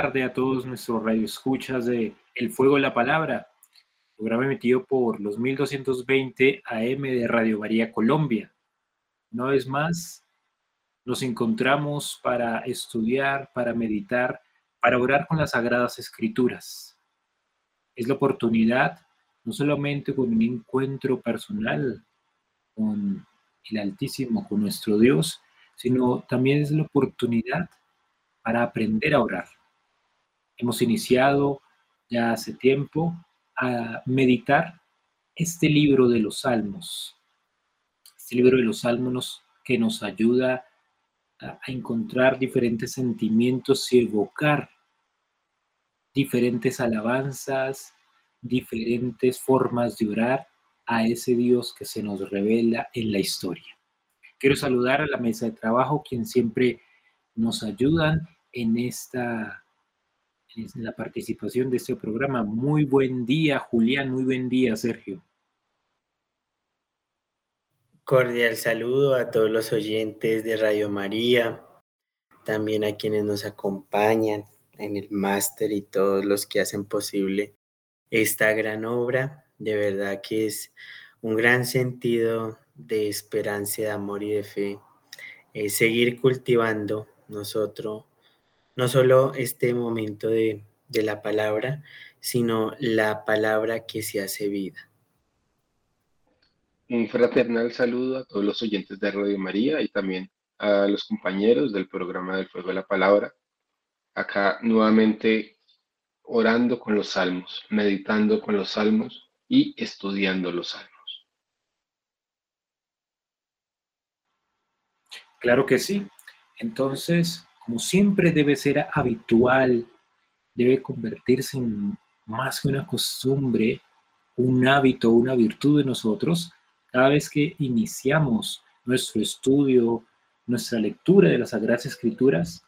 Tarde a todos nuestros radioescuchas de El Fuego de la Palabra, programa emitido por los 1220 AM de Radio María Colombia. Una vez más, nos encontramos para estudiar, para meditar, para orar con las Sagradas Escrituras. Es la oportunidad, no solamente con un encuentro personal con el Altísimo, con nuestro Dios, sino también es la oportunidad para aprender a orar. Hemos iniciado ya hace tiempo a meditar este libro de los Salmos. Este libro de los Salmos que nos ayuda a, encontrar diferentes sentimientos y evocar diferentes alabanzas, diferentes formas de orar a ese Dios que se nos revela en la historia. Quiero saludar a la mesa de trabajo, quien siempre nos ayudan en esta la participación de este programa. Muy buen día, Julián, muy buen día, Sergio. Cordial saludo a todos los oyentes de Radio María, también a quienes nos acompañan en el máster y todos los que hacen posible esta gran obra. De verdad que es un gran sentido de esperanza, de amor y de fe. Eh, seguir cultivando nosotros no solo este momento de, de la palabra, sino la palabra que se hace vida. Un fraternal saludo a todos los oyentes de Radio María y también a los compañeros del programa del Fuego de la Palabra. Acá nuevamente orando con los salmos, meditando con los salmos y estudiando los salmos. Claro que sí. Entonces, como siempre debe ser habitual, debe convertirse en más que una costumbre, un hábito, una virtud de nosotros, cada vez que iniciamos nuestro estudio, nuestra lectura de las Sagradas Escrituras,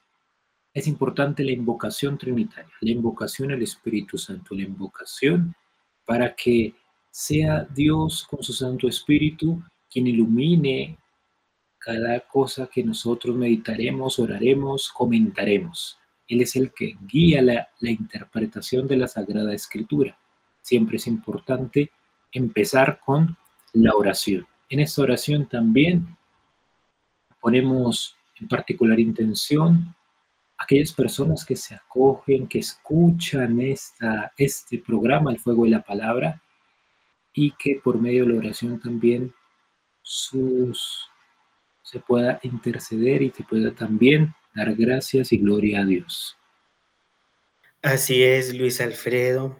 es importante la invocación trinitaria, la invocación al Espíritu Santo, la invocación para que sea Dios con su Santo Espíritu quien ilumine cada cosa que nosotros meditaremos, oraremos, comentaremos. Él es el que guía la, interpretación de la Sagrada Escritura. Siempre es importante empezar con la oración. En esta oración también ponemos en particular intención aquellas personas que se acogen, que escuchan esta, este programa, El Fuego de la Palabra, y que por medio de la oración también sus se pueda interceder y se pueda también dar gracias y gloria a Dios. Así es, Luis Alfredo.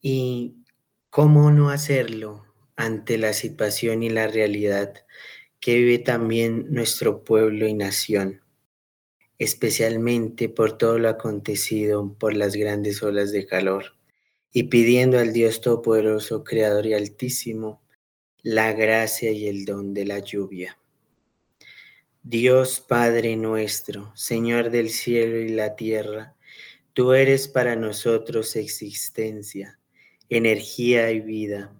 ¿Y cómo no hacerlo ante la situación y la realidad que vive también nuestro pueblo y nación? especialmente por todo lo acontecido por las grandes olas de calor, y pidiendo al Dios Todopoderoso, Creador y Altísimo, la gracia y el don de la lluvia. Dios Padre nuestro, Señor del cielo y la tierra, tú eres para nosotros existencia, energía y vida.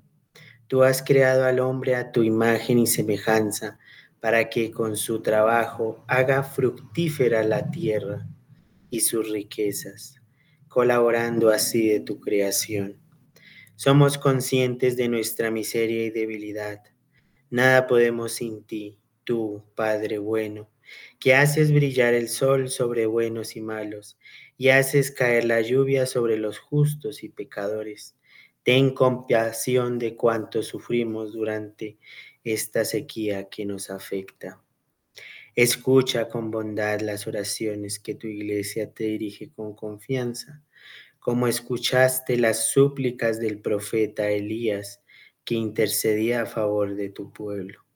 Tú has creado al hombre a tu imagen y semejanza para que con su trabajo haga fructífera la tierra y sus riquezas, colaborando así de tu creación. Somos conscientes de nuestra miseria y debilidad. Nada podemos sin ti tú, Padre bueno, que haces brillar el sol sobre buenos y malos, y haces caer la lluvia sobre los justos y pecadores. Ten compasión de cuanto sufrimos durante esta sequía que nos afecta. Escucha con bondad las oraciones que tu iglesia te dirige con confianza, como escuchaste las súplicas del profeta Elías que intercedía a favor de tu pueblo.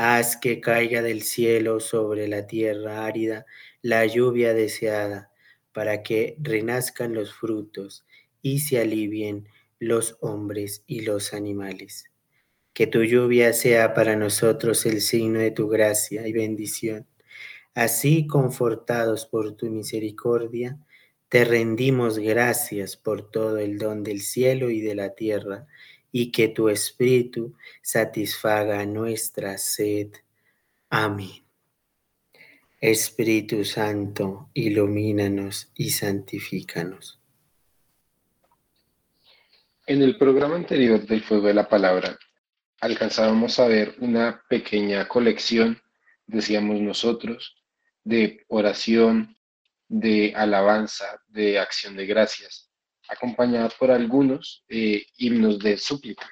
Haz que caiga del cielo sobre la tierra árida la lluvia deseada, para que renazcan los frutos y se alivien los hombres y los animales. Que tu lluvia sea para nosotros el signo de tu gracia y bendición. Así, confortados por tu misericordia, te rendimos gracias por todo el don del cielo y de la tierra y que tu Espíritu satisfaga nuestra sed. Amén. Espíritu Santo, ilumínanos y santifícanos. En el programa anterior del Fuego de la Palabra, alcanzábamos a ver una pequeña colección, decíamos nosotros, de oración, de alabanza, de acción de gracias, acompañada por algunos eh, himnos de súplica,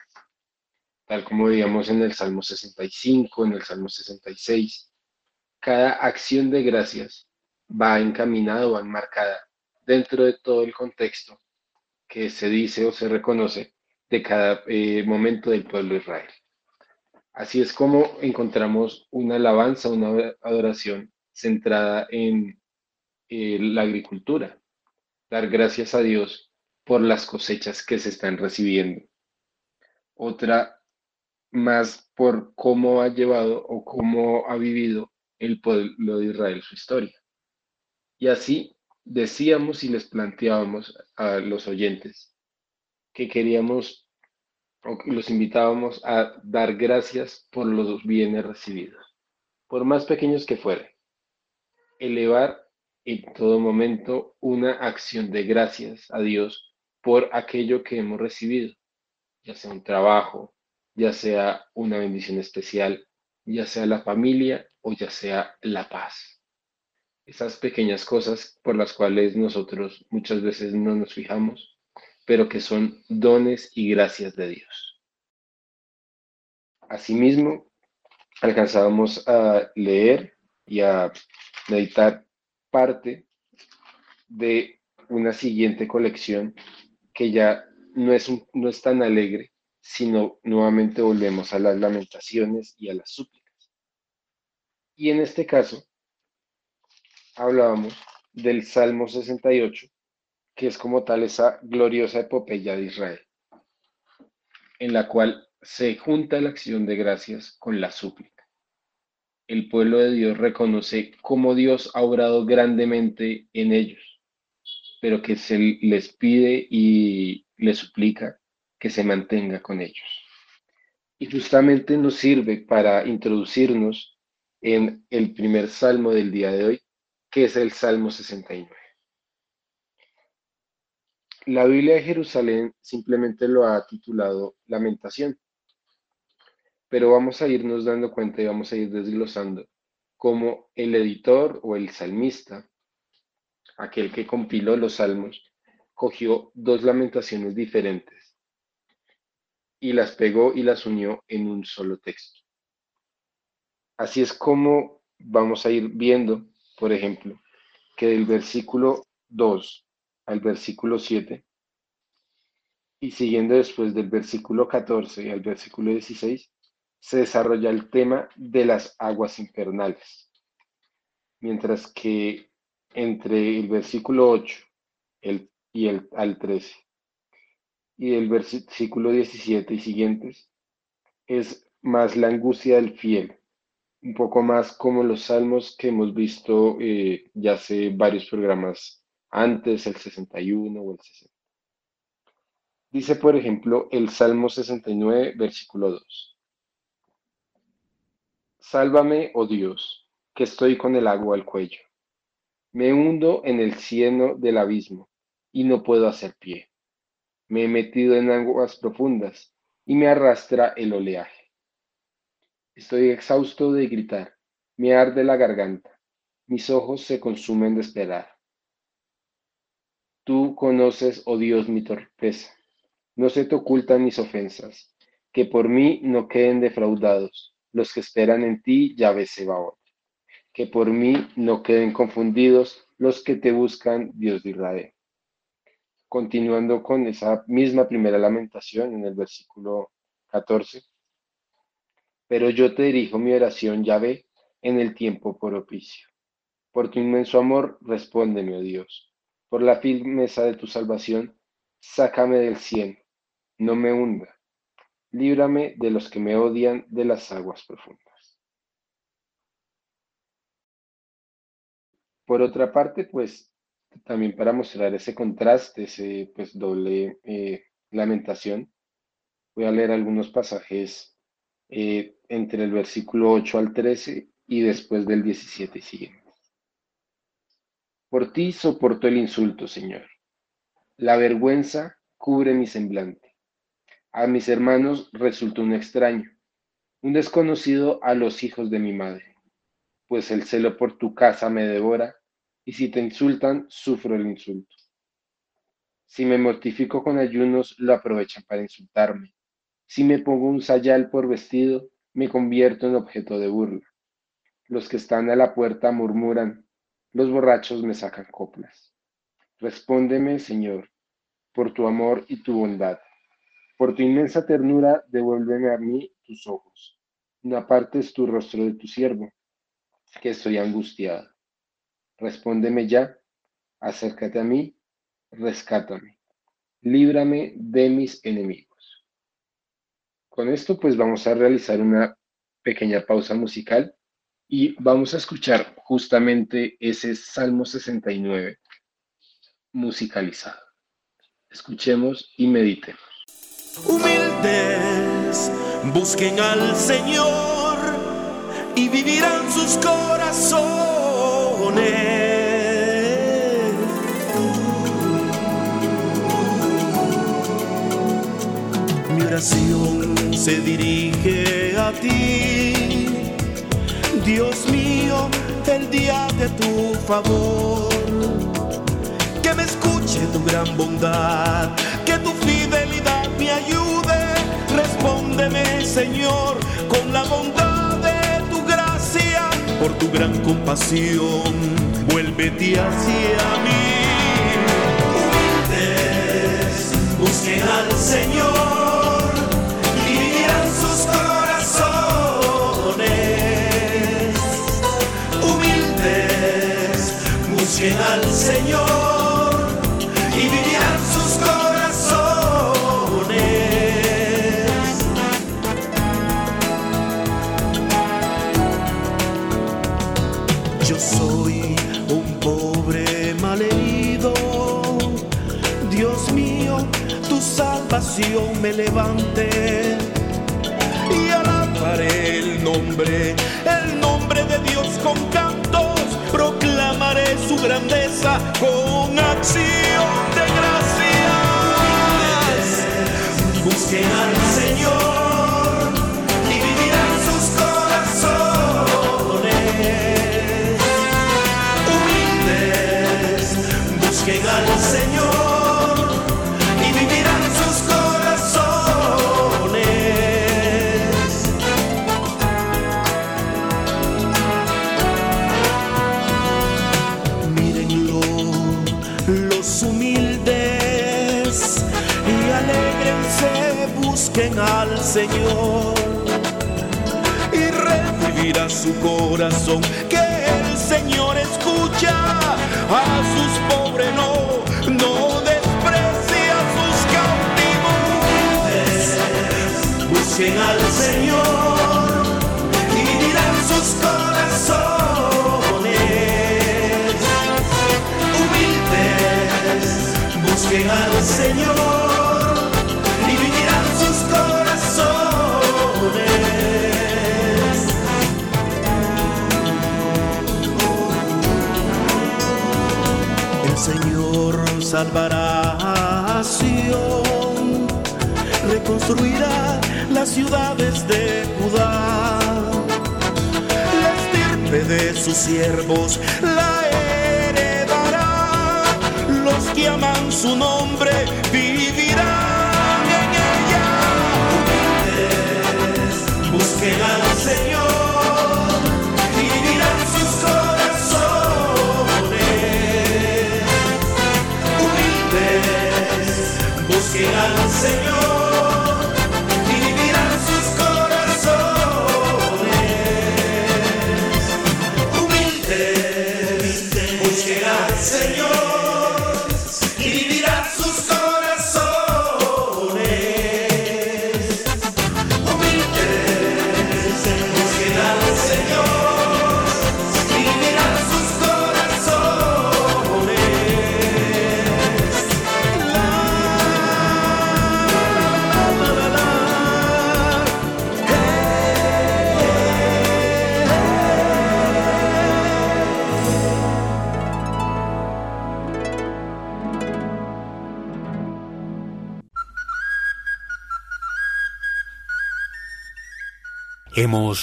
tal como veíamos en el Salmo 65, en el Salmo 66 cada acción de gracias va encaminada o enmarcada dentro de todo el contexto que se dice o se reconoce de cada eh, momento del pueblo de Israel. Así es como encontramos una alabanza, una adoración centrada en eh, la agricultura, dar gracias a Dios por las cosechas que se están recibiendo. Otra más por cómo ha llevado o cómo ha vivido el pueblo de Israel su historia. Y así decíamos y les planteábamos a los oyentes que queríamos o los invitábamos a dar gracias por los bienes recibidos, por más pequeños que fueran. Elevar en todo momento una acción de gracias a Dios por aquello que hemos recibido, ya sea un trabajo, ya sea una bendición especial, ya sea la familia o ya sea la paz. Esas pequeñas cosas por las cuales nosotros muchas veces no nos fijamos, pero que son dones y gracias de Dios. Asimismo, alcanzábamos a leer y a meditar parte de una siguiente colección que ya no es, no es tan alegre, sino nuevamente volvemos a las lamentaciones y a las súplicas. Y en este caso, hablábamos del Salmo 68, que es como tal esa gloriosa epopeya de Israel, en la cual se junta la acción de gracias con la súplica. El pueblo de Dios reconoce cómo Dios ha obrado grandemente en ellos, pero que se les pide y les suplica que se mantenga con ellos. Y justamente nos sirve para introducirnos en el primer salmo del día de hoy, que es el Salmo 69. La Biblia de Jerusalén simplemente lo ha titulado Lamentación, pero vamos a irnos dando cuenta y vamos a ir desglosando cómo el editor o el salmista, aquel que compiló los salmos, cogió dos lamentaciones diferentes y las pegó y las unió en un solo texto. Así es como vamos a ir viendo, por ejemplo, que del versículo 2 al versículo 7 y siguiendo después del versículo 14 al versículo 16, se desarrolla el tema de las aguas infernales. Mientras que entre el versículo 8 y el, al 13 y el versículo 17 y siguientes es más la angustia del fiel, un poco más como los salmos que hemos visto eh, ya hace varios programas antes, el 61 o el 60. Dice, por ejemplo, el Salmo 69, versículo 2. Sálvame, oh Dios, que estoy con el agua al cuello. Me hundo en el cieno del abismo y no puedo hacer pie. Me he metido en aguas profundas y me arrastra el oleaje. Estoy exhausto de gritar, me arde la garganta, mis ojos se consumen de esperar. Tú conoces, oh Dios, mi torpeza, no se te ocultan mis ofensas, que por mí no queden defraudados los que esperan en ti, Yahvé Sebaot, que por mí no queden confundidos los que te buscan, Dios de Israel continuando con esa misma primera lamentación en el versículo 14. Pero yo te dirijo mi oración, ve en el tiempo propicio. Por tu inmenso amor, respóndeme, oh Dios. Por la firmeza de tu salvación, sácame del cielo, no me hunda. Líbrame de los que me odian de las aguas profundas. Por otra parte, pues también para mostrar ese contraste, ese pues doble eh, lamentación, voy a leer algunos pasajes eh, entre el versículo 8 al 13 y después del 17 y siguiente. Por ti soporto el insulto, Señor. La vergüenza cubre mi semblante. A mis hermanos resultó un extraño, un desconocido a los hijos de mi madre, pues el celo por tu casa me devora, y si te insultan, sufro el insulto. Si me mortifico con ayunos, lo aprovechan para insultarme. Si me pongo un sayal por vestido, me convierto en objeto de burla. Los que están a la puerta murmuran, los borrachos me sacan coplas. Respóndeme, Señor, por tu amor y tu bondad. Por tu inmensa ternura, devuélveme a mí tus ojos. No apartes tu rostro de tu siervo, que estoy angustiado. Respóndeme ya, acércate a mí, rescátame, líbrame de mis enemigos. Con esto, pues vamos a realizar una pequeña pausa musical y vamos a escuchar justamente ese Salmo 69 musicalizado. Escuchemos y meditemos. Humildes, busquen al Señor oración se dirige a ti Dios mío, el día de tu favor. Que me escuche tu gran bondad, que tu fidelidad me ayude. Respóndeme, Señor, con la bondad de tu gracia. Por tu gran compasión, vuélvete hacia mí. Humildes, busquen al Señor busquen al Señor y vivirán sus corazones. Yo soy un pobre malherido, Dios mío, tu salvación me levante y alabaré el nombre, el nombre de Dios con su grandeza con acción de gracias. Busquen al Señor y vivirán sus corazones. Humildes, busquen al Señor busquen al Señor y recibirá su corazón que el Señor escucha a sus pobres, no, no desprecia sus cautivos. Busquen al Señor y vivirán sus corazones. Humildes, busquen al Señor salvará reconstruirá las ciudades de Judá. La estirpe de sus siervos la heredará. Los que aman su nombre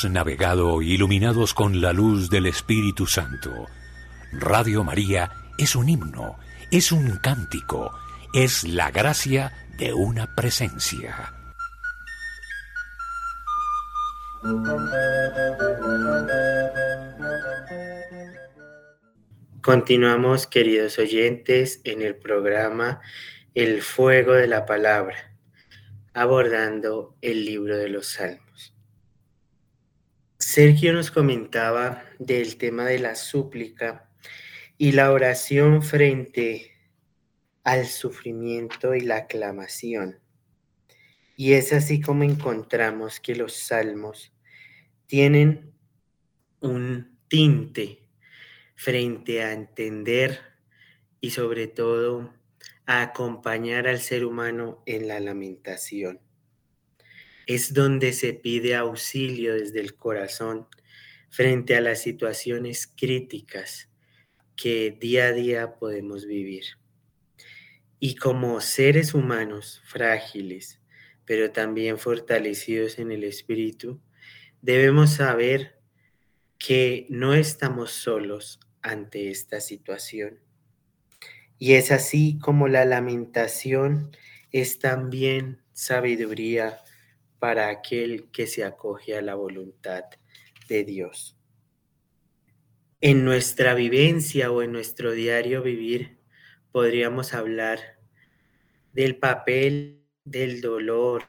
Navegado iluminados con la luz del Espíritu Santo. Radio María es un himno, es un cántico, es la gracia de una presencia. Continuamos, queridos oyentes, en el programa El Fuego de la Palabra, abordando el libro de los Salmos. Sergio nos comentaba del tema de la súplica y la oración frente al sufrimiento y la aclamación. Y es así como encontramos que los salmos tienen un tinte frente a entender y sobre todo a acompañar al ser humano en la lamentación. Es donde se pide auxilio desde el corazón frente a las situaciones críticas que día a día podemos vivir. Y como seres humanos frágiles, pero también fortalecidos en el espíritu, debemos saber que no estamos solos ante esta situación. Y es así como la lamentación es también sabiduría para aquel que se acoge a la voluntad de Dios. En nuestra vivencia o en nuestro diario vivir podríamos hablar del papel del dolor,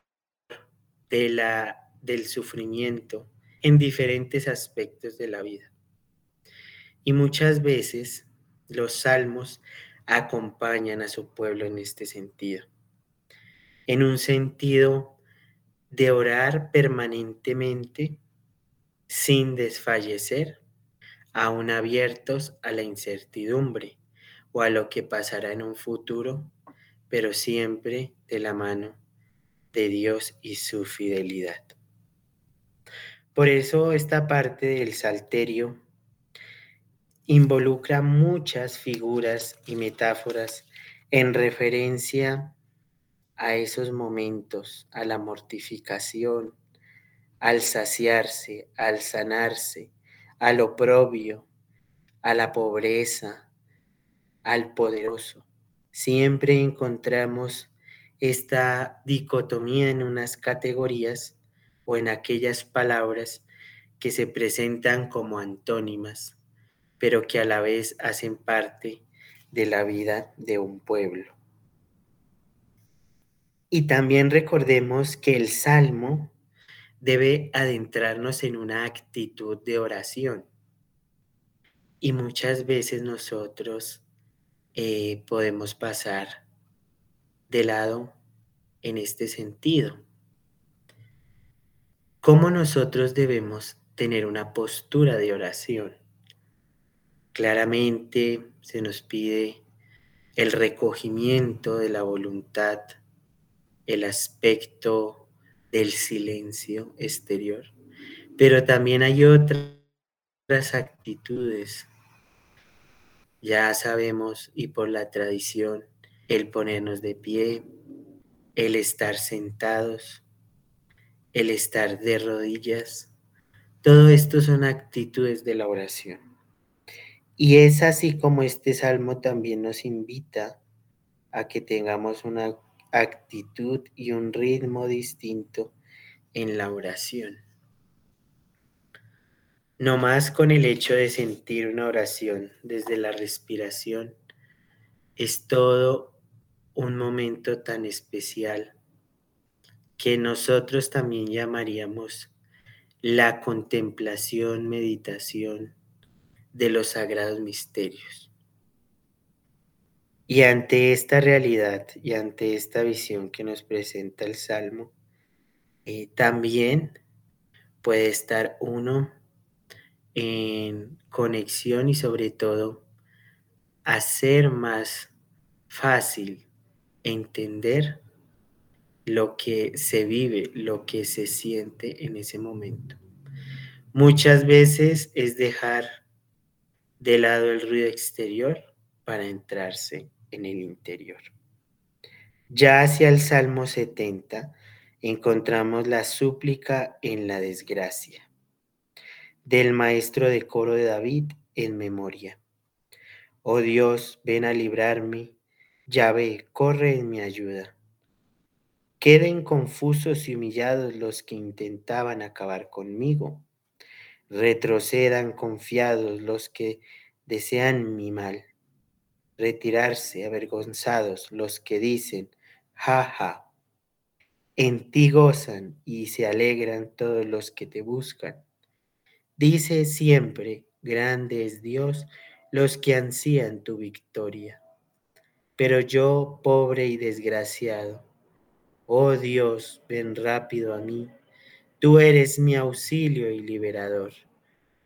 de la, del sufrimiento en diferentes aspectos de la vida. Y muchas veces los salmos acompañan a su pueblo en este sentido, en un sentido de orar permanentemente sin desfallecer, aún abiertos a la incertidumbre o a lo que pasará en un futuro, pero siempre de la mano de Dios y su fidelidad. Por eso esta parte del Salterio involucra muchas figuras y metáforas en referencia a esos momentos, a la mortificación, al saciarse, al sanarse, al oprobio, a la pobreza, al poderoso. Siempre encontramos esta dicotomía en unas categorías o en aquellas palabras que se presentan como antónimas pero que a la vez hacen parte de la vida de un pueblo. Y también recordemos que el salmo debe adentrarnos en una actitud de oración. Y muchas veces nosotros eh, podemos pasar de lado en este sentido. ¿Cómo nosotros debemos tener una postura de oración? Claramente se nos pide el recogimiento de la voluntad, el aspecto del silencio exterior, pero también hay otras actitudes. Ya sabemos y por la tradición, el ponernos de pie, el estar sentados, el estar de rodillas, todo esto son actitudes de la oración. Y es así como este salmo también nos invita a que tengamos una actitud y un ritmo distinto en la oración. No más con el hecho de sentir una oración desde la respiración, es todo un momento tan especial que nosotros también llamaríamos la contemplación, meditación, de los sagrados misterios. Y ante esta realidad y ante esta visión que nos presenta el Salmo, eh, también puede estar uno en conexión y sobre todo hacer más fácil entender lo que se vive, lo que se siente en ese momento. Muchas veces es dejar de lado el ruido exterior para entrarse en el interior. Ya hacia el Salmo 70 encontramos la súplica en la desgracia. Del maestro de coro de David en memoria. Oh Dios, ven a librarme. ve, corre en mi ayuda. Queden confusos y humillados los que intentaban acabar conmigo. Retrocedan confiados los que desean mi mal. Retirarse avergonzados los que dicen, ja, ja. En ti gozan y se alegran todos los que te buscan. Dice siempre, grande es Dios, los que ansían tu victoria. Pero yo, pobre y desgraciado, oh Dios, ven rápido a mí. Tú eres mi auxilio y liberador.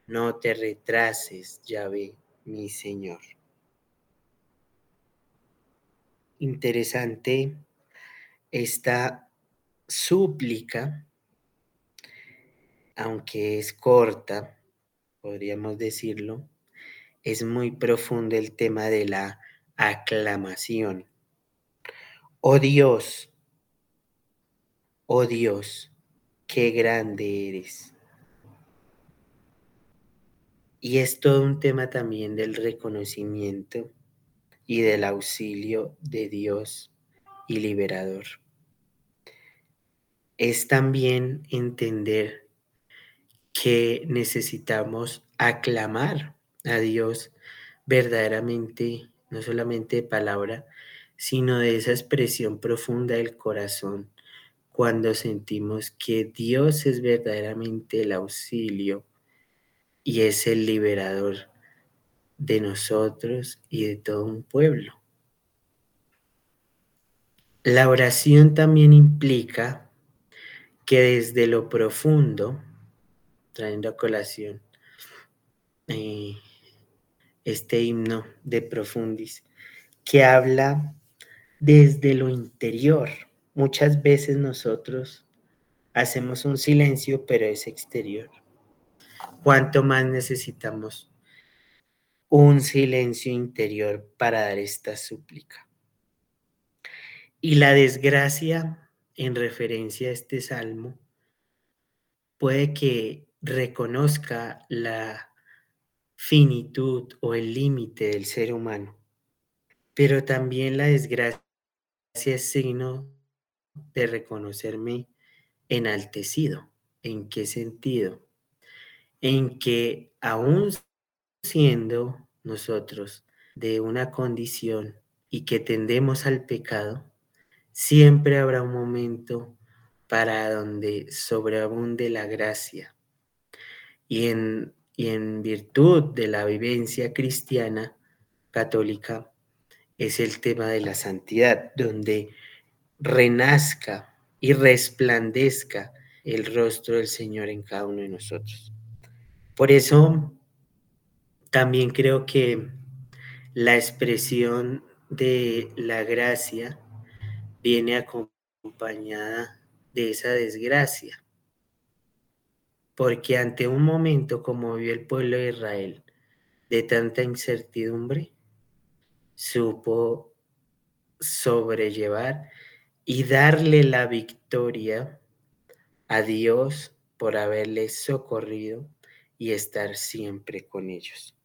No te retrases, Yahvé, mi Señor. Interesante esta súplica, aunque es corta, podríamos decirlo, es muy profundo el tema de la aclamación. Oh Dios, oh Dios, qué grande eres. Y es todo un tema también del reconocimiento y del auxilio de Dios y liberador. Es también entender que necesitamos aclamar a Dios verdaderamente, no solamente de palabra, sino de esa expresión profunda del corazón, cuando sentimos que Dios es verdaderamente el auxilio y es el liberador de nosotros y de todo un pueblo. La oración también implica que desde lo profundo, trayendo a colación eh, este himno de Profundis, que habla desde lo interior. Muchas veces nosotros hacemos un silencio, pero es exterior. ¿Cuánto más necesitamos un silencio interior para dar esta súplica? Y la desgracia, en referencia a este salmo, puede que reconozca la finitud o el límite del ser humano. Pero también la desgracia es signo de reconocerme enaltecido. ¿En qué sentido? En que aún siendo nosotros de una condición y que tendemos al pecado, siempre habrá un momento para donde sobreabunde la gracia. Y en y en virtud de la vivencia cristiana católica es el tema de la santidad, donde renazca y resplandezca el rostro del Señor en cada uno de nosotros. Por eso también creo que la expresión de la gracia viene acompañada de esa desgracia porque ante un momento como vio el pueblo de Israel de tanta incertidumbre, supo sobrellevar y darle la victoria a Dios por haberles socorrido y estar siempre con ellos.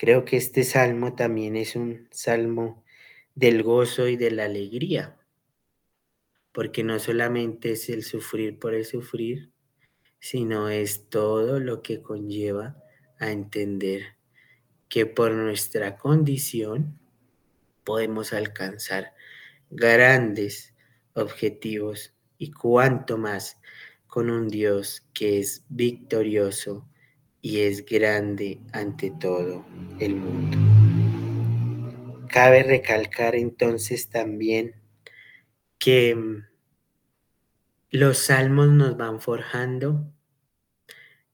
Creo que este salmo también es un salmo del gozo y de la alegría, porque no solamente es el sufrir por el sufrir, sino es todo lo que conlleva a entender que por nuestra condición podemos alcanzar grandes objetivos y cuanto más con un Dios que es victorioso y es grande ante todo el mundo. Cabe recalcar entonces también que mm, los salmos nos van forjando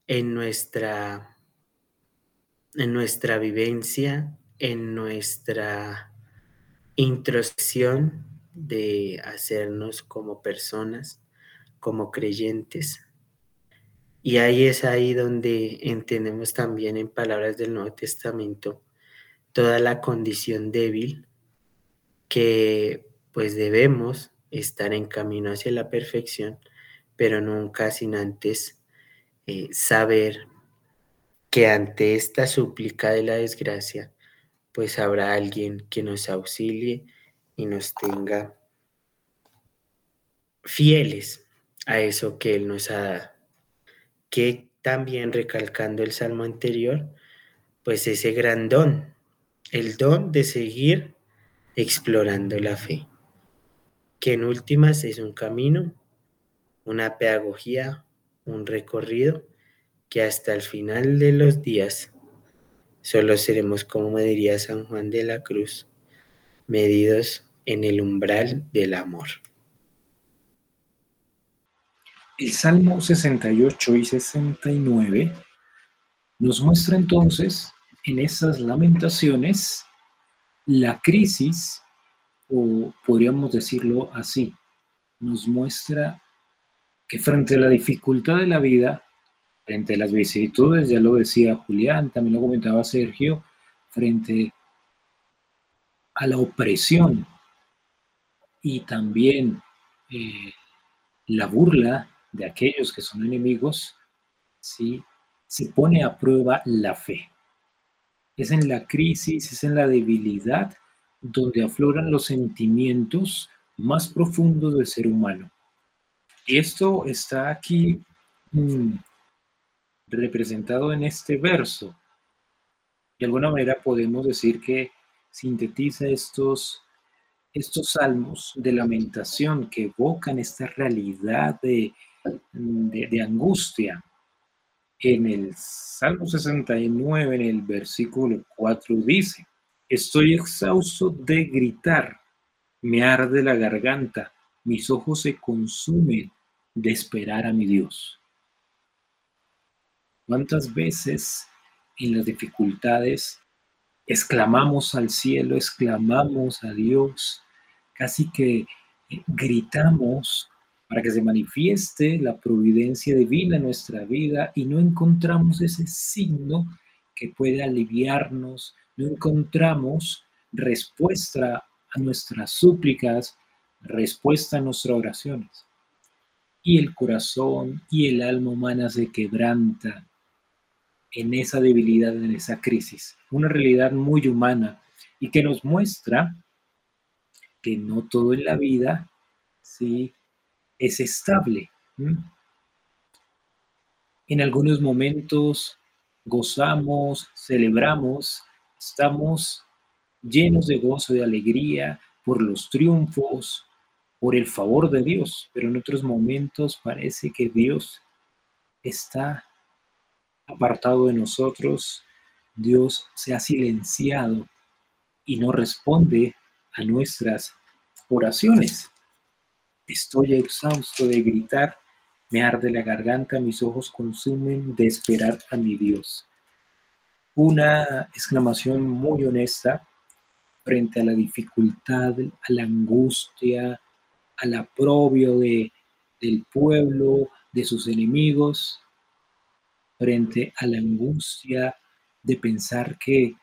en nuestra, en nuestra vivencia, en nuestra introspección de hacernos como personas, como creyentes. Y ahí es ahí donde entendemos también en palabras del Nuevo Testamento toda la condición débil que pues debemos estar en camino hacia la perfección, pero nunca sin antes eh, saber que ante esta súplica de la desgracia, pues habrá alguien que nos auxilie y nos tenga fieles a eso que Él nos ha dado. Que también recalcando el salmo anterior, pues ese gran don, el don de seguir explorando la fe, que en últimas es un camino, una pedagogía, un recorrido que hasta el final de los días solo seremos, como diría San Juan de la Cruz, medidos en el umbral del amor. El Salmo 68 y 69 nos muestra entonces en esas lamentaciones la crisis, o podríamos decirlo así, nos muestra que frente a la dificultad de la vida, frente a las vicisitudes, ya lo decía Julián, también lo comentaba Sergio, frente a la opresión y también eh, la burla de aquellos que son enemigos, ¿sí? se pone a prueba la fe. Es en la crisis, es en la debilidad donde afloran los sentimientos más profundos del ser humano. Y esto está aquí mm, representado en este verso. De alguna manera podemos decir que sintetiza estos, estos salmos de lamentación que evocan esta realidad de, de, angustia. En el Salmo 69, en el versículo 4, dice, estoy exhausto de gritar, me arde la garganta, mis ojos se consumen de esperar a mi Dios. ¿Cuántas veces en las dificultades exclamamos al cielo, exclamamos a Dios, casi que gritamos para que se manifieste la providencia divina en nuestra vida y no encontramos ese signo que puede aliviarnos, no encontramos respuesta a nuestras súplicas, respuesta a nuestras oraciones. Y el corazón y el alma humana se quebranta en esa debilidad, en esa crisis. Una realidad muy humana y que nos muestra que no todo en la vida ¿sí? Es estable. En algunos momentos gozamos, celebramos, estamos llenos de gozo, de alegría por los triunfos, por el favor de Dios, pero en otros momentos parece que Dios está apartado de nosotros, Dios se ha silenciado y no responde a nuestras oraciones. Estoy exhausto de gritar, me arde la garganta, mis ojos consumen de esperar a mi Dios. Una exclamación muy honesta frente a la dificultad, a la angustia, al aprobio de, del pueblo, de sus enemigos, frente a la angustia de pensar que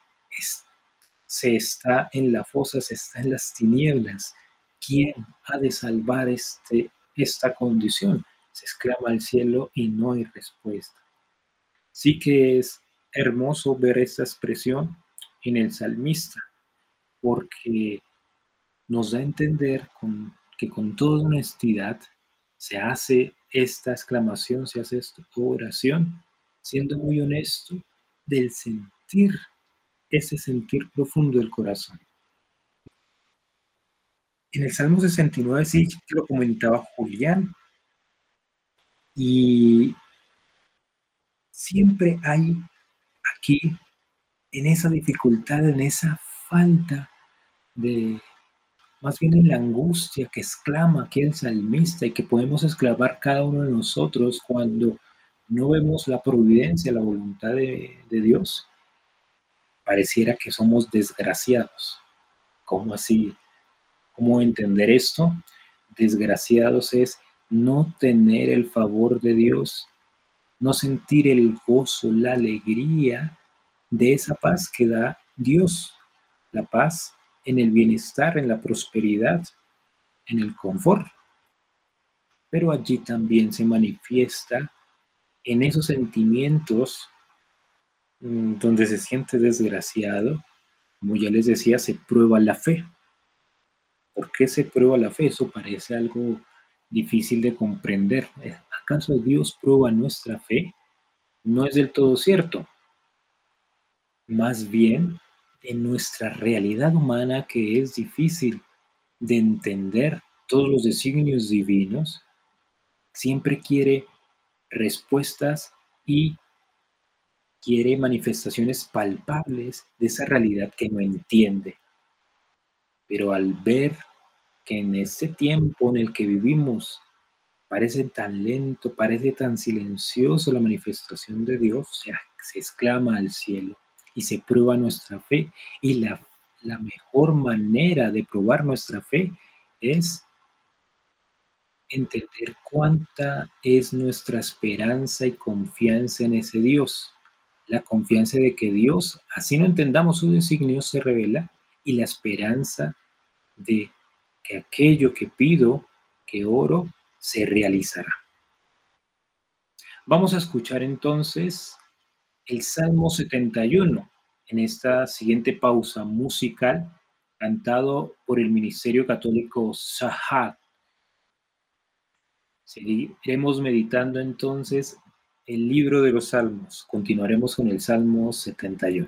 se está en la fosa, se está en las tinieblas. ¿Quién ha de salvar este, esta condición? Se exclama al cielo y no hay respuesta. Sí que es hermoso ver esta expresión en el salmista, porque nos da a entender que con toda honestidad se hace esta exclamación, se hace esta oración siendo muy honesto del sentir, ese sentir profundo del corazón. En el Salmo 69 sí lo comentaba Julián, y siempre hay aquí, en esa dificultad, en esa falta de, más bien en la angustia que exclama aquí el salmista y que podemos exclamar cada uno de nosotros cuando no vemos la providencia, la voluntad de, Dios, pareciera que somos desgraciados. ¿Cómo así? ¿Cómo entender esto? Desgraciados es no tener el favor de Dios, no sentir el gozo, la alegría de esa paz que da Dios, la paz en el bienestar, en la prosperidad, en el confort, pero allí también se manifiesta en esos sentimientos mm, donde se siente desgraciado, como ya les decía, se prueba la fe. ¿Por qué se prueba la fe? Eso parece algo difícil de comprender. ¿Acaso Dios prueba nuestra fe? No es del todo cierto. Más bien, en nuestra realidad humana que es difícil de entender todos los designios divinos, siempre quiere respuestas y quiere manifestaciones palpables de esa realidad que no entiende. Pero al ver que en este tiempo en el que vivimos parece tan lento, parece tan silencioso la manifestación de Dios, se, exclama al cielo y se prueba nuestra fe. Y la, la mejor manera de probar nuestra fe es entender cuánta es nuestra esperanza y confianza en ese Dios. La confianza de que Dios, así no entendamos su designio, se revela y la esperanza de que aquello que pido, que oro, se realizará. Vamos a escuchar entonces el Salmo 71 en esta siguiente pausa musical cantado por el Ministerio Católico Sahad Seguiremos meditando entonces el libro de los Salmos. Continuaremos con el Salmo 71.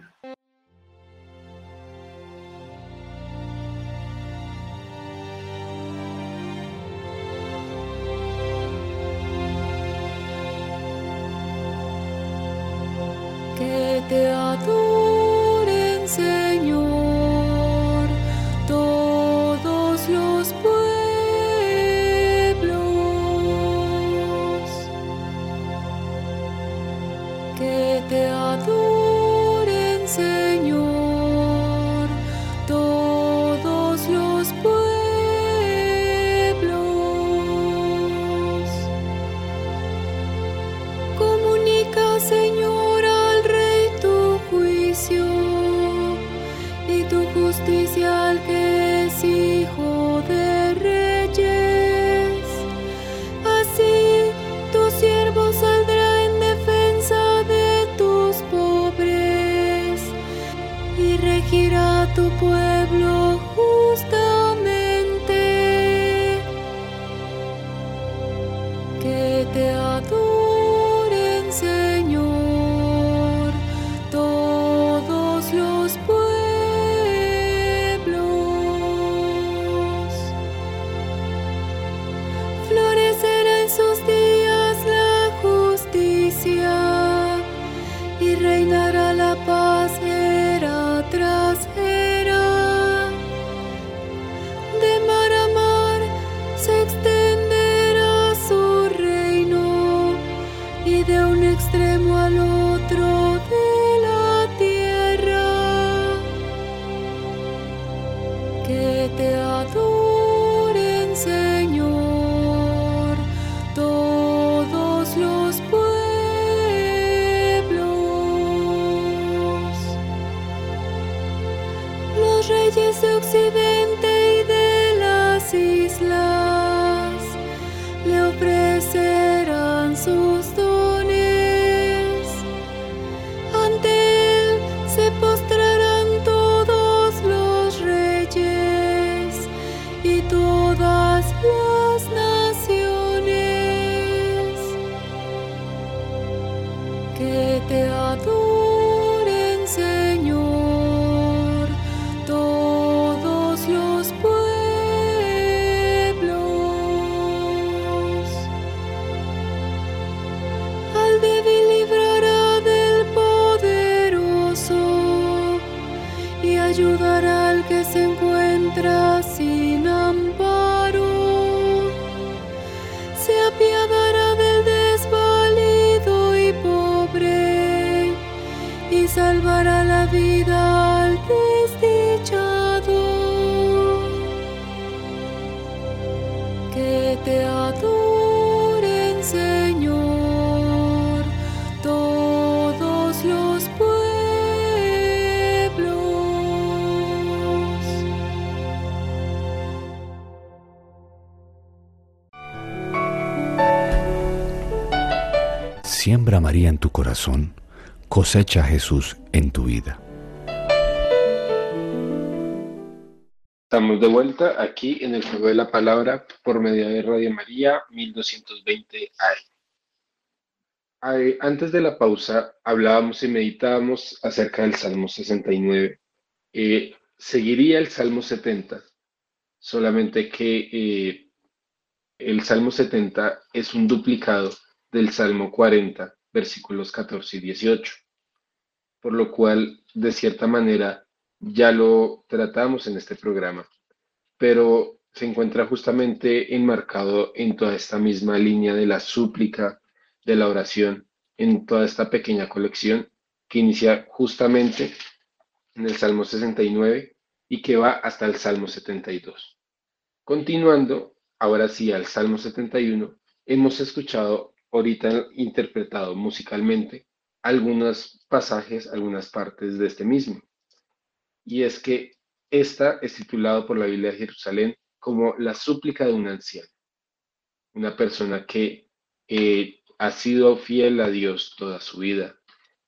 reyes de Occidente y de las islas le ofrecen. María en tu corazón, cosecha Jesús en tu vida. Estamos de vuelta aquí en el Juego de la Palabra por medio de Radio María 1220 AM. Antes de la pausa hablábamos y meditábamos acerca del Salmo 69. Eh, seguiría el Salmo 70, solamente que eh, el Salmo 70 es un duplicado del Salmo 40, versículos 14 y 18, por lo cual, de cierta manera, ya lo tratamos en este programa, pero se encuentra justamente enmarcado en toda esta misma línea de la súplica, de la oración, en toda esta pequeña colección que inicia justamente en el Salmo 69 y que va hasta el Salmo 72. Continuando, ahora sí, al Salmo 71, hemos escuchado ahorita interpretado musicalmente algunos pasajes, algunas partes de este mismo. Y es que esta es titulado por la Biblia de Jerusalén como la súplica de un anciano, una persona que eh, ha sido fiel a Dios toda su vida,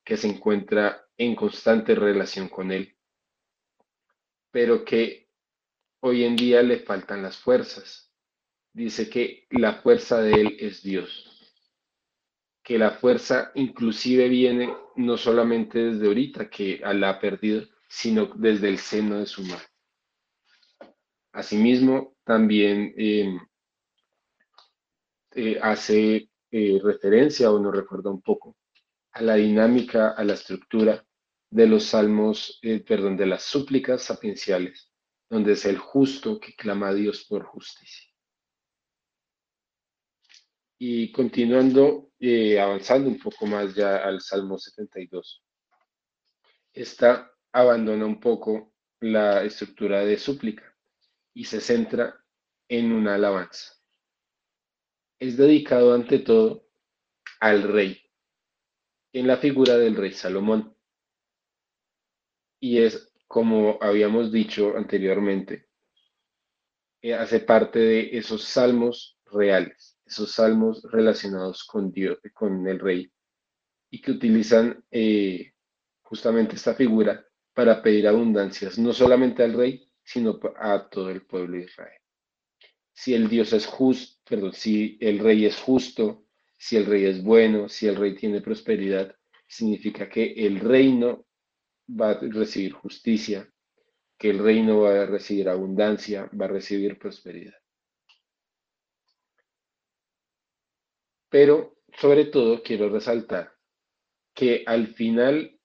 que se encuentra en constante relación con Él, pero que hoy en día le faltan las fuerzas. Dice que la fuerza de Él es Dios, que la fuerza inclusive viene no solamente desde ahorita que la ha perdido, sino desde el seno de su madre. Asimismo, también em, eh, hace eh, referencia, o nos recuerda un poco, a la dinámica, a la estructura de los salmos, eh, perdón, de las súplicas sapienciales, donde es el justo que clama a Dios por justicia. Y continuando, avanzando un poco más ya al Salmo 72. Esta abandona un poco la estructura de súplica y se centra en una alabanza. Es dedicado ante todo al rey, en la figura del rey Salomón. Y es, como habíamos dicho anteriormente, eh, hace parte de esos salmos reales, esos salmos relacionados con Dios, con el rey, y que utilizan eh, justamente esta figura para pedir abundancias, no solamente al rey, sino a todo el pueblo de Israel. Si el Dios es justo, perdón, si el rey es justo, si el rey es bueno, si el rey tiene prosperidad, significa que el reino va a recibir justicia, que el reino va a recibir abundancia, va a recibir prosperidad. Pero sobre todo quiero resaltar que al final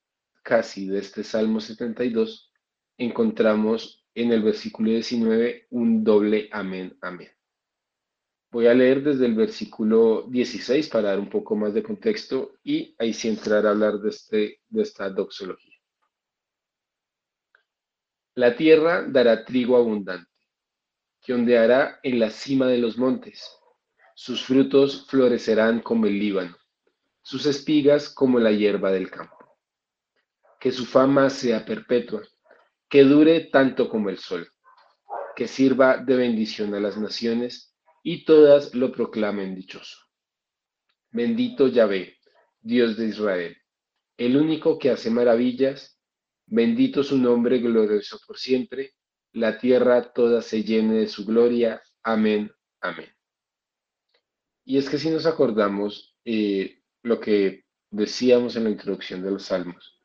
casi de este Salmo 72, encontramos en el versículo 19 un doble amén, amén. Voy a leer desde el versículo 16 para dar un poco más de contexto y ahí sí entrar a hablar de, este, de esta doxología. La tierra dará trigo abundante, que ondeará en la cima de los montes. Sus frutos florecerán como el Líbano, sus espigas como la hierba del campo que su fama sea perpetua, que dure tanto como el sol, que sirva de bendición a las naciones y todas lo proclamen dichoso. Bendito Yahvé, Dios de Israel, el único que hace maravillas, bendito su nombre glorioso por siempre, la tierra toda se llene de su gloria. Amén, amén. Y es que si nos acordamos eh, lo que decíamos en la introducción de los salmos,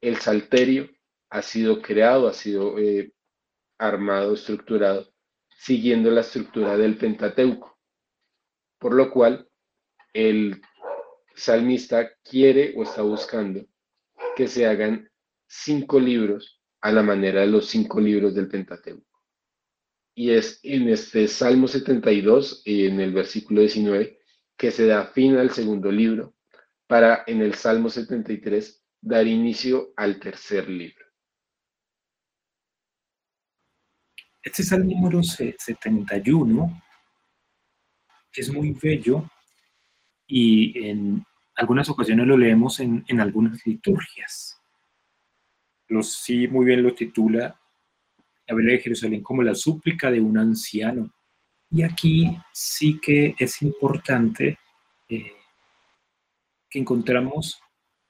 el salterio ha sido creado, ha sido eh, armado, estructurado, siguiendo la estructura del Pentateuco, por lo cual el salmista quiere o está buscando que se hagan cinco libros a la manera de los cinco libros del Pentateuco. Y es en este Salmo 72, en el versículo 19, que se da fin al segundo libro, para en el Salmo 73 dar inicio al tercer libro. Este es el número 71, que es muy bello y en algunas ocasiones lo leemos en, algunas liturgias. Los, sí, muy bien lo titula la Biblia de Jerusalén como la súplica de un anciano. Y aquí sí que es importante eh, que encontramos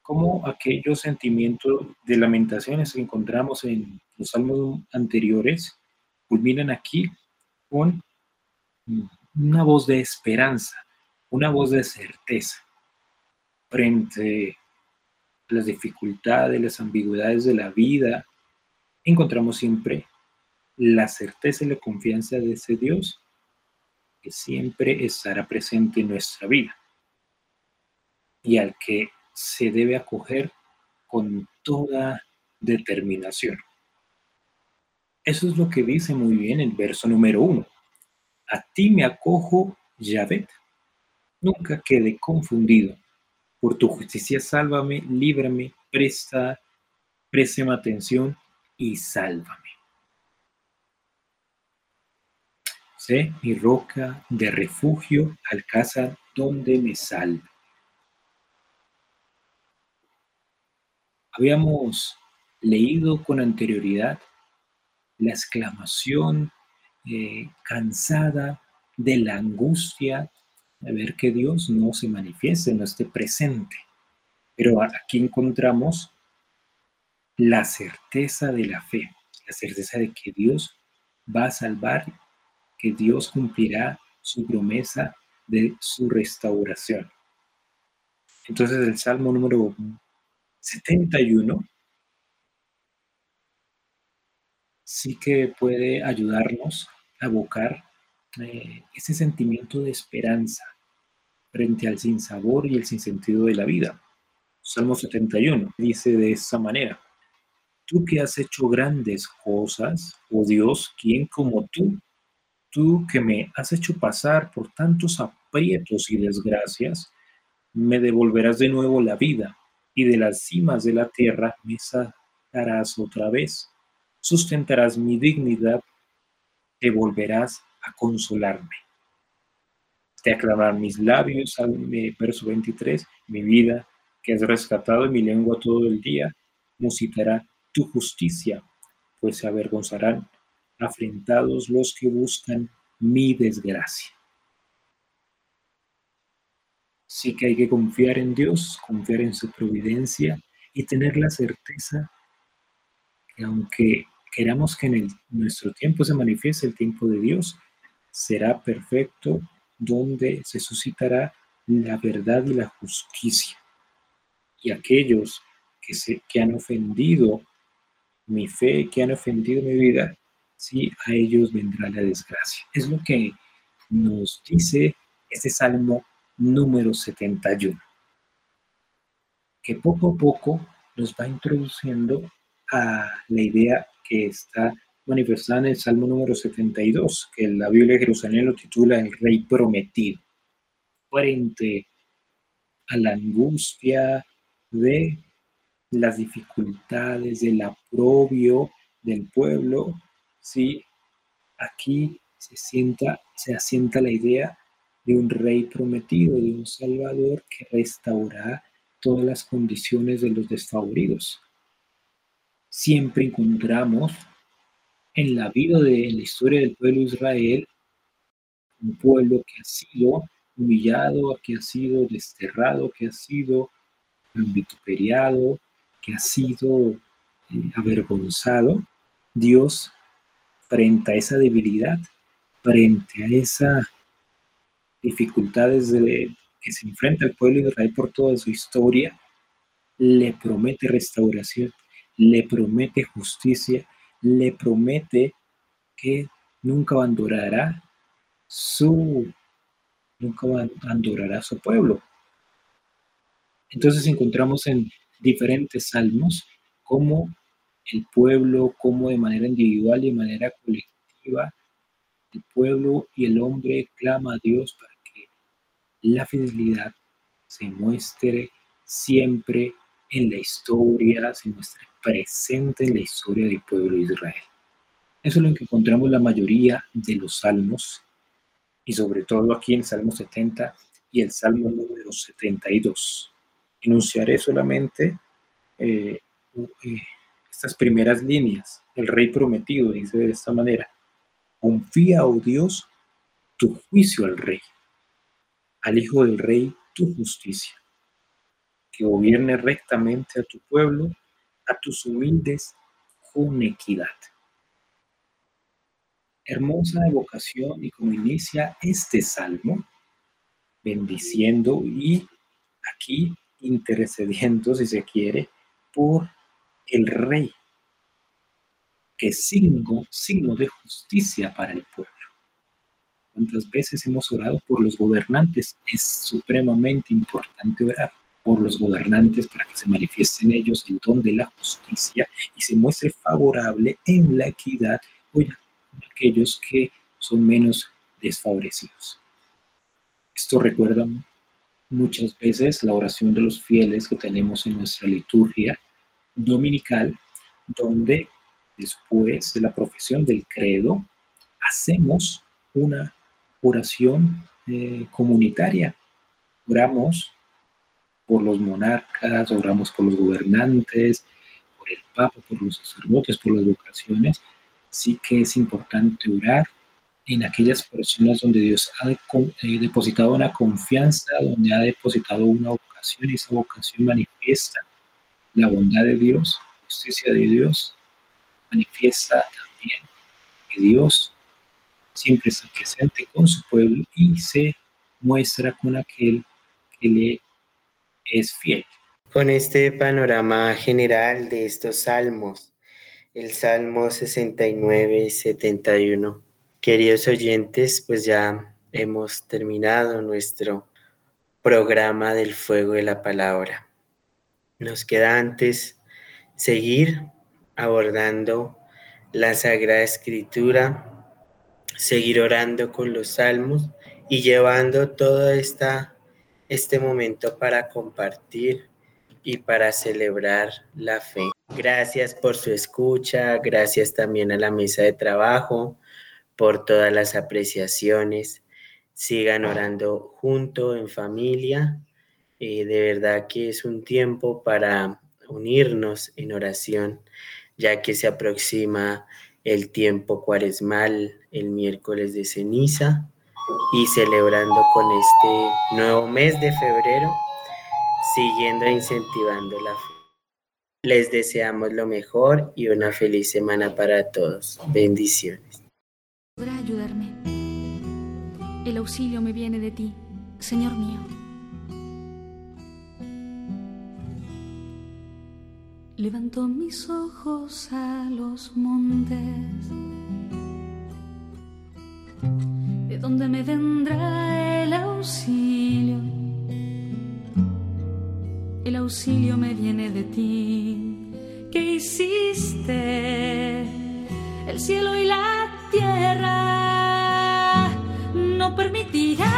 como aquellos sentimientos de lamentaciones que encontramos en los salmos anteriores culminan aquí con una voz de esperanza, una voz de certeza frente a las dificultades, las ambigüedades de la vida. Encontramos siempre la certeza y la confianza de ese Dios que siempre estará presente en nuestra vida y al que se debe acoger con toda determinación. Eso es lo que dice muy bien el verso número uno. A ti me acojo, Yahvé. Nunca quede confundido. Por tu justicia sálvame, líbrame, presta, préstame atención y sálvame. Mi roca de refugio, alcázar donde me salve. Habíamos leído con anterioridad la exclamación eh, cansada de la angustia de ver que Dios no se manifieste, no esté presente. Pero aquí encontramos la certeza de la fe, la certeza de que Dios va a salvar, que Dios cumplirá su promesa de su restauración. Entonces el Salmo número 71 sí que puede ayudarnos a evocar eh, ese sentimiento de esperanza frente al sinsabor y el sinsentido de la vida. Salmo 71 dice de esa manera, tú que has hecho grandes cosas, oh Dios, ¿quién como tú? Tú que me has hecho pasar por tantos aprietos y desgracias, me devolverás de nuevo la vida y de las cimas de la tierra me sacarás otra vez. Sustentarás mi dignidad, te volverás a consolarme. Te aclamarán mis labios, verso 23, mi vida que has rescatado en mi lengua todo el día, musitará tu justicia, pues se avergonzarán afrentados los que buscan mi desgracia. Sí que hay que confiar en Dios, confiar en su providencia y tener la certeza que aunque queramos que en nuestro tiempo se manifieste el tiempo de Dios, será perfecto donde se suscitará la verdad y la justicia. Y aquellos que, se, que han ofendido mi fe, que han ofendido mi vida, sí, a ellos vendrá la desgracia. Es lo que nos dice este salmo número 71, que poco a poco nos va introduciendo a la idea que está manifestada en el Salmo número 72, que la Biblia de Jerusalén lo titula el Rey Prometido, frente a la angustia de las dificultades, del aprobio del pueblo, ¿sí? aquí se, se asienta la idea de un rey prometido, de un salvador que restaurará todas las condiciones de los desfavoridos. Siempre encontramos en la vida de la historia del pueblo de Israel un pueblo que ha sido humillado, que ha sido desterrado, que ha sido vituperiado, que ha sido eh, avergonzado. Dios, frente a esa debilidad, frente a esa dificultades de, que se enfrenta el pueblo de Israel por toda su historia, le promete restauración, le promete justicia, le promete que nunca abandonará su nunca abandonará su pueblo. Entonces encontramos en diferentes salmos cómo el pueblo, como de manera individual y de manera colectiva, el pueblo y el hombre clama a Dios para la fidelidad se muestre siempre en la historia, se muestre presente en la historia del pueblo de Israel. Eso es lo que encontramos la mayoría de los salmos, y sobre todo aquí en el Salmo 70 y el Salmo número 72. Enunciaré solamente eh, eh, estas primeras líneas. El rey prometido dice de esta manera, confía, oh Dios, tu juicio al rey al Hijo del Rey tu justicia. que gobierne rectamente a tu pueblo, a tus humildes, con equidad. Hermosa evocación y como inicia este salmo, bendiciendo y aquí intercediendo, si se quiere, por el rey, que es signo, signo de justicia para el pueblo. ¿Cuántas veces hemos orado por los gobernantes? Es supremamente importante orar por los gobernantes para que se manifieste en ellos el don de la justicia y se muestre favorable en la equidad con aquellos que son menos desfavorecidos. Esto recuerda muchas veces la oración de los fieles que tenemos en nuestra liturgia dominical, donde después de la profesión del credo hacemos una oración eh, comunitaria. Oramos por los monarcas, oramos por los gobernantes, por el Papa, por los sacerdotes, por las vocaciones. Sí que es importante orar en aquellas personas donde Dios ha eh, depositado una confianza, donde ha depositado una vocación y esa vocación manifiesta la bondad de Dios, justicia de Dios, manifiesta también que Dios siempre está presente con su pueblo y se muestra con aquel que le es fiel. Con este panorama general de estos salmos, el Salmo 69 y 71, queridos oyentes, pues ya hemos terminado nuestro programa del fuego de la palabra. Nos queda antes seguir abordando la Sagrada Escritura, seguir orando con los salmos y llevando toda esta este momento para compartir y para celebrar la fe. Gracias por su escucha, gracias también a la mesa de trabajo por todas las apreciaciones. Sigan orando junto, en familia. Eh, de verdad que es un tiempo para unirnos en oración, ya que se aproxima el tiempo cuaresmal, el miércoles de ceniza y celebrando con este nuevo mes de febrero, siguiendo e incentivando la fe. Les deseamos lo mejor y una feliz semana para todos. Bendiciones. Podrá ayudarme. El auxilio me viene de ti, Señor mío. Levanto mis ojos a los montes ¿De dónde me vendrá el auxilio? El auxilio me viene de ti. ¿Qué hiciste? El cielo y la tierra no permitirá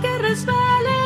que resbale